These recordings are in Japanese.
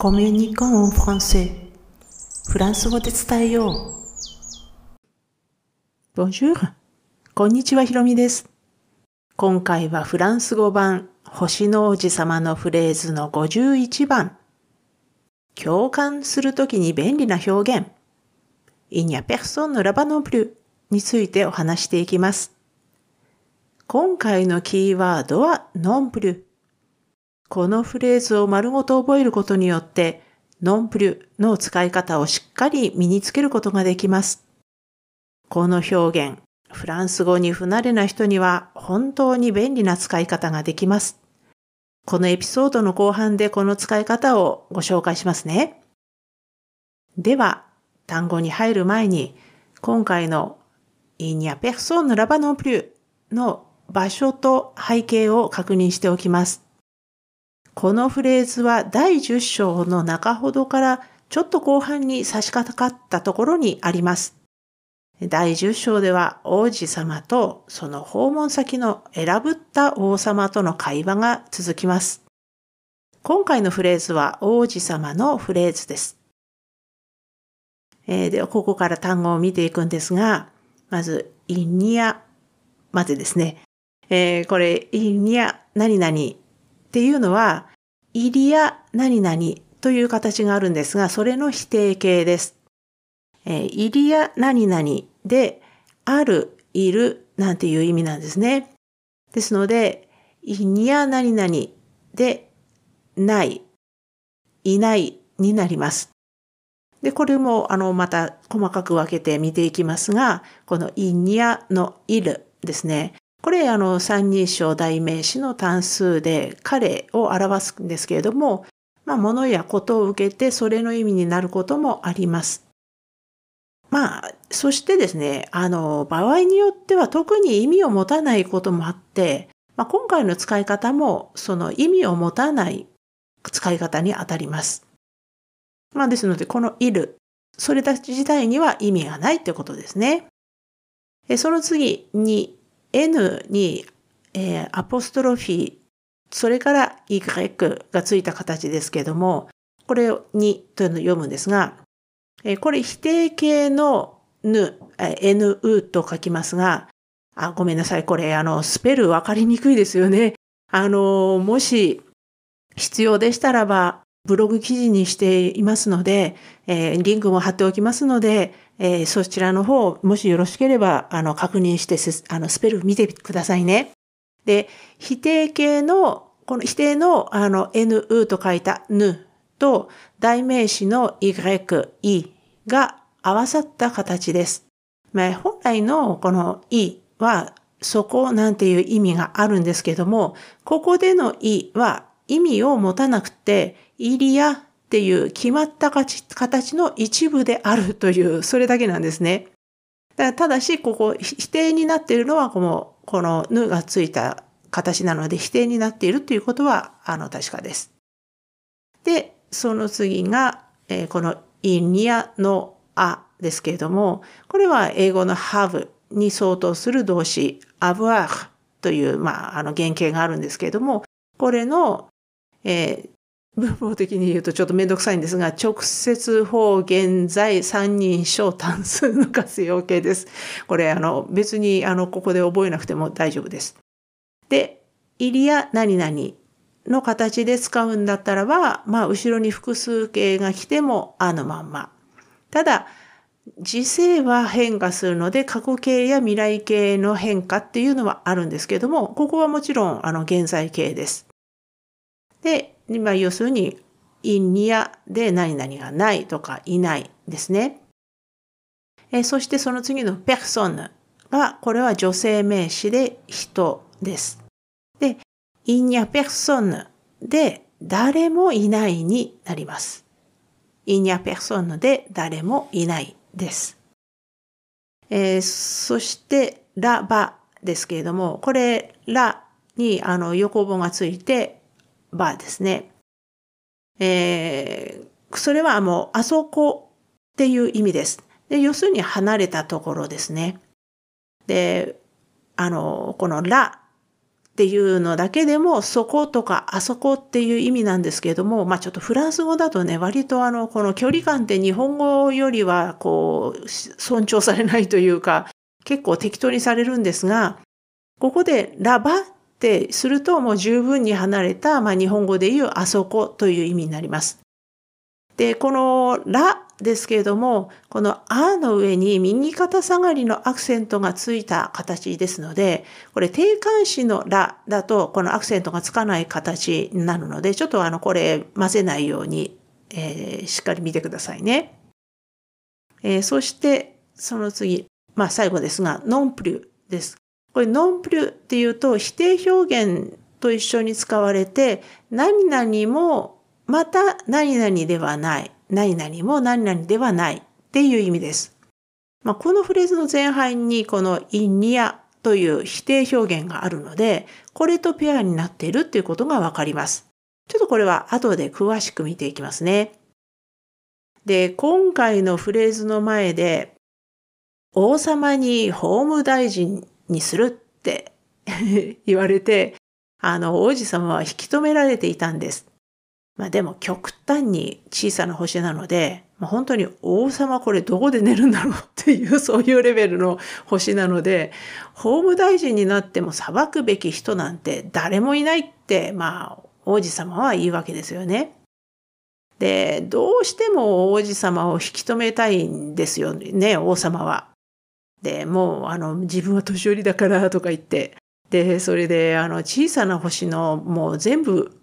コミュニコンフランセフランス語で伝えよう。Bonjour. こんにちは、ひろみです。今回はフランス語版星の王子様のフレーズの51番。共感するときに便利な表現。Il n'y a personne là-bas non plus についてお話していきます。今回のキーワードは non plus。このフレーズを丸ごと覚えることによって、ノンプルの使い方をしっかり身につけることができます。この表現、フランス語に不慣れな人には本当に便利な使い方ができます。このエピソードの後半でこの使い方をご紹介しますね。では、単語に入る前に、今回の Il n'y a personne là-bas non plus の場所と背景を確認しておきます。このフレーズは第10章の中ほどからちょっと後半に差し掛かったところにあります。第10章では王子様とその訪問先の選ぶった王様との会話が続きます。今回のフレーズは王子様のフレーズです。えー、では、ここから単語を見ていくんですが、まず、イニアまでですね。えー、これ、イニア何々っていうのは、イリア何々という形があるんですが、それの否定形です。えー、イリア何々で、ある、いるなんていう意味なんですね。ですので、イニア何々で、ない、いないになります。で、これも、あの、また細かく分けて見ていきますが、このイニアのいるですね。これ、あの、三人称代名詞の単数で彼を表すんですけれども、まあ、物やことを受けてそれの意味になることもあります。まあ、そしてですね、あの、場合によっては特に意味を持たないこともあって、まあ、今回の使い方もその意味を持たない使い方にあたります。まあ、ですので、このいる、それたち自体には意味がないってことですね。その次に、N に、えー、アポストロフィー、それから Y がついた形ですけれども、これを2というのを読むんですが、えー、これ否定形の N、NU と書きますが、あ、ごめんなさい。これ、あの、スペルわかりにくいですよね。あの、もし必要でしたらば、ブログ記事にしていますので、えー、リンクも貼っておきますので、えー、そちらの方、もしよろしければ、あの、確認して、あの、スペル見てくださいね。で、否定形の、この否定の、あの、nu と書いた n と、代名詞の y, i が合わさった形です。まあ、本来のこの i は、そこなんていう意味があるんですけども、ここでの i は意味を持たなくて、イリアっていう決まった形の一部であるという、それだけなんですね。だただし、ここ、否定になっているのは、この、このぬがついた形なので、否定になっているということは、あの、確かです。で、その次が、えー、この、イニアのあですけれども、これは英語の have に相当する動詞、avoir という、まあ、あの原型があるんですけれども、これの、えー、文法的に言うとちょっとめんどくさいんですが、直接法現在三人称単数の活用形です。これ、あの、別に、あの、ここで覚えなくても大丈夫です。で、イリア何々の形で使うんだったらば、まあ、後ろに複数形が来ても、あのまんま。ただ、時勢は変化するので、過去形や未来形の変化っていうのはあるんですけども、ここはもちろん、あの、現在形です。で、まあ、要するに、インニアで何々がないとかいないですね。えそしてその次のペクソンが、これは女性名詞で人です。で、インニアペクソンで誰もいないになります。インニアペクソンで誰もいないです。えー、そして、ラバですけれども、これ、ラにあの横棒がついて、バーですね。えー、それはもう、あそこっていう意味です。で、要するに離れたところですね。で、あの、このラっていうのだけでもそことかあそこっていう意味なんですけれども、まあちょっとフランス語だとね、割とあの、この距離感って日本語よりはこう、尊重されないというか、結構適当にされるんですが、ここでラバっってするともう十分に離れた、まあ日本語で言うあそこという意味になります。で、このラですけれども、このあの上に右肩下がりのアクセントがついた形ですので、これ定冠詞のらだとこのアクセントがつかない形になるので、ちょっとあのこれ混ぜないように、えー、しっかり見てくださいね。えー、そしてその次、まあ最後ですが、ノンプリュです。これノンプリュっていうと否定表現と一緒に使われて、何々もまた何々ではない。何々も何々ではないっていう意味です。まあ、このフレーズの前半にこのインニアという否定表現があるので、これとペアになっているっていうことがわかります。ちょっとこれは後で詳しく見ていきますね。で、今回のフレーズの前で、王様に法務大臣にするって 言われて、あの、王子様は引き止められていたんです。まあでも極端に小さな星なので、まあ、本当に王様これどこで寝るんだろうっていう そういうレベルの星なので、法務大臣になっても裁くべき人なんて誰もいないって、まあ王子様は言うわけですよね。で、どうしても王子様を引き止めたいんですよね、王様は。で、もうあの自分は年寄りだからとか言って、で、それであの小さな星のもう全部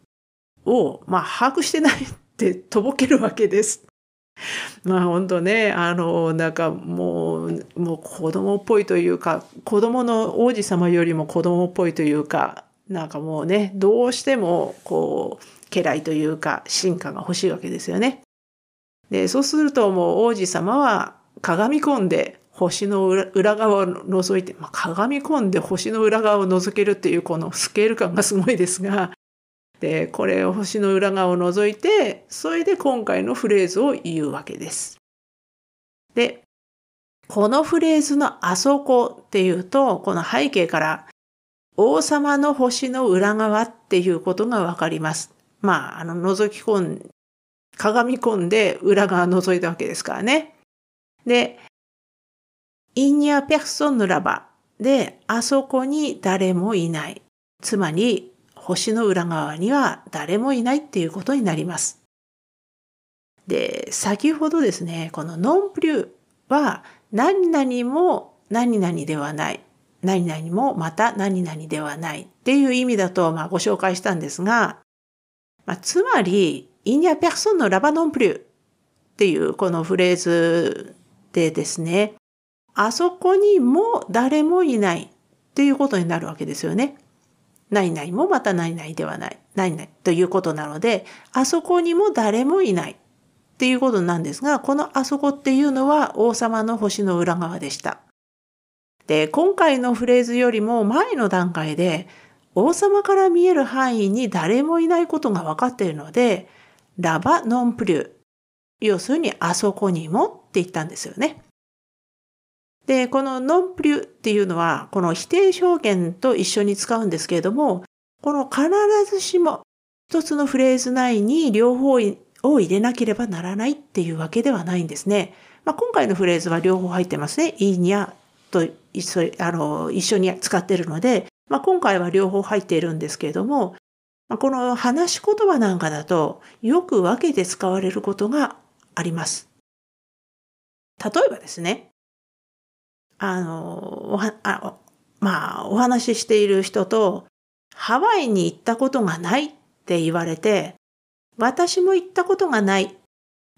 を、まあ、把握してないってとぼけるわけです。まあ本当ね、あの、なんかもう、もう子供っぽいというか、子供の王子様よりも子供っぽいというか、なんかもうね、どうしてもこう、家来というか、進化が欲しいわけですよね。で、そうするともう王子様は鏡込んで星の裏側を覗いて、まあ、鏡込んで星の裏側を覗けるっていうこのスケール感がすごいですが、でこれを星の裏側を除いてそれで今回のフレーズを言うわけです。でこのフレーズのあそこっていうとこの背景から王様の星の裏側っていうことがわかります。まあ、あの、覗き込ん、鏡込んで裏側を覗いたわけですからね。で、インニアペクソンヌラバで、あそこに誰もいない。つまり、星の裏側には誰もいないっていうことになります。で、先ほどですね、このノンプリューは何々も何々ではない。何々もまた何々ではないっていう意味だとまあご紹介したんですが、まあ、つまり、インニアペクソンのラバノンプリューっていうこのフレーズでですね、あそこにも誰もいないっていうことになるわけですよね。何々もまた何々ではない。何々ということなので、あそこにも誰もいないっていうことなんですが、このあそこっていうのは王様の星の裏側でした。で、今回のフレーズよりも前の段階で、王様から見える範囲に誰もいないことが分かっているので、ラバノンプリュー。要するにあそこにもって言ったんですよね。で、このノンプリュっていうのは、この否定表現と一緒に使うんですけれども、この必ずしも一つのフレーズ内に両方を入れなければならないっていうわけではないんですね。まあ、今回のフレーズは両方入ってますね。いいにゃと一緒あの一緒に使ってるので、まあ、今回は両方入っているんですけれども、まあ、この話し言葉なんかだとよく分けて使われることがあります。例えばですね、あの、おはあまあ、お話ししている人と、ハワイに行ったことがないって言われて、私も行ったことがない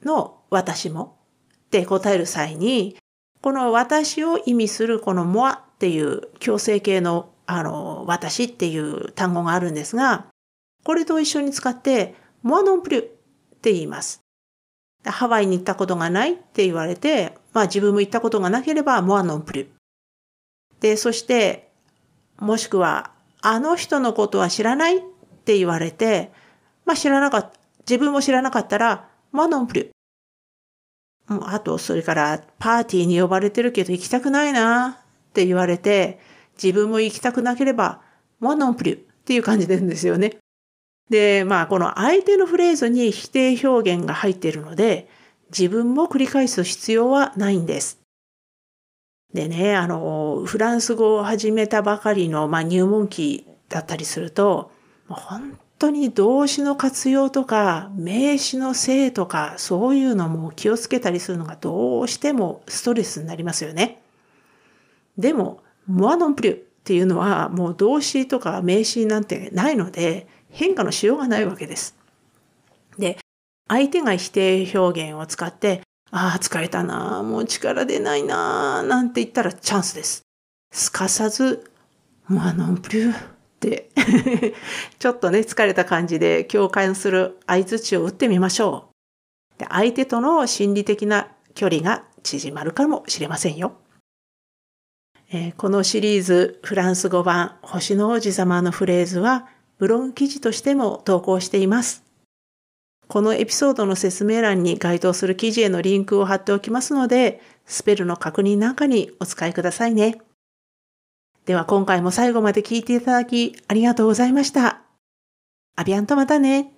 の私もって答える際に、この私を意味するこのモアっていう強制形のあの私っていう単語があるんですが、これと一緒に使ってモアノンプリュって言います。ハワイに行ったことがないって言われて、まあ自分も行ったことがなければ、モアノンプリで、そして、もしくは、あの人のことは知らないって言われて、まあ知らなかった、自分も知らなかったら、モアノンプリあと、それから、パーティーに呼ばれてるけど行きたくないなって言われて、自分も行きたくなければ、モアノンプリっていう感じなんですよね。で、まあこの相手のフレーズに否定表現が入っているので、自分も繰り返す必要はないんです。でね、あの、フランス語を始めたばかりの、まあ、入門期だったりすると、本当に動詞の活用とか、名詞の性とか、そういうのも気をつけたりするのがどうしてもストレスになりますよね。でも、モアノンプリュっていうのはもう動詞とか名詞なんてないので、変化のしようがないわけです。相手が否定表現を使って、ああ、疲れたな、もう力出ないな、なんて言ったらチャンスです。すかさず、モアノンプリューって ちょっとね、疲れた感じで共感する合図を打ってみましょう。で相手との心理的な距離が縮まるかもしれませんよ。えー、このシリーズフランス語版星の王子様のフレーズはブログ記事としても投稿しています。このエピソードの説明欄に該当する記事へのリンクを貼っておきますので、スペルの確認なんかにお使いくださいね。では今回も最後まで聞いていただきありがとうございました。アビアンとまたね。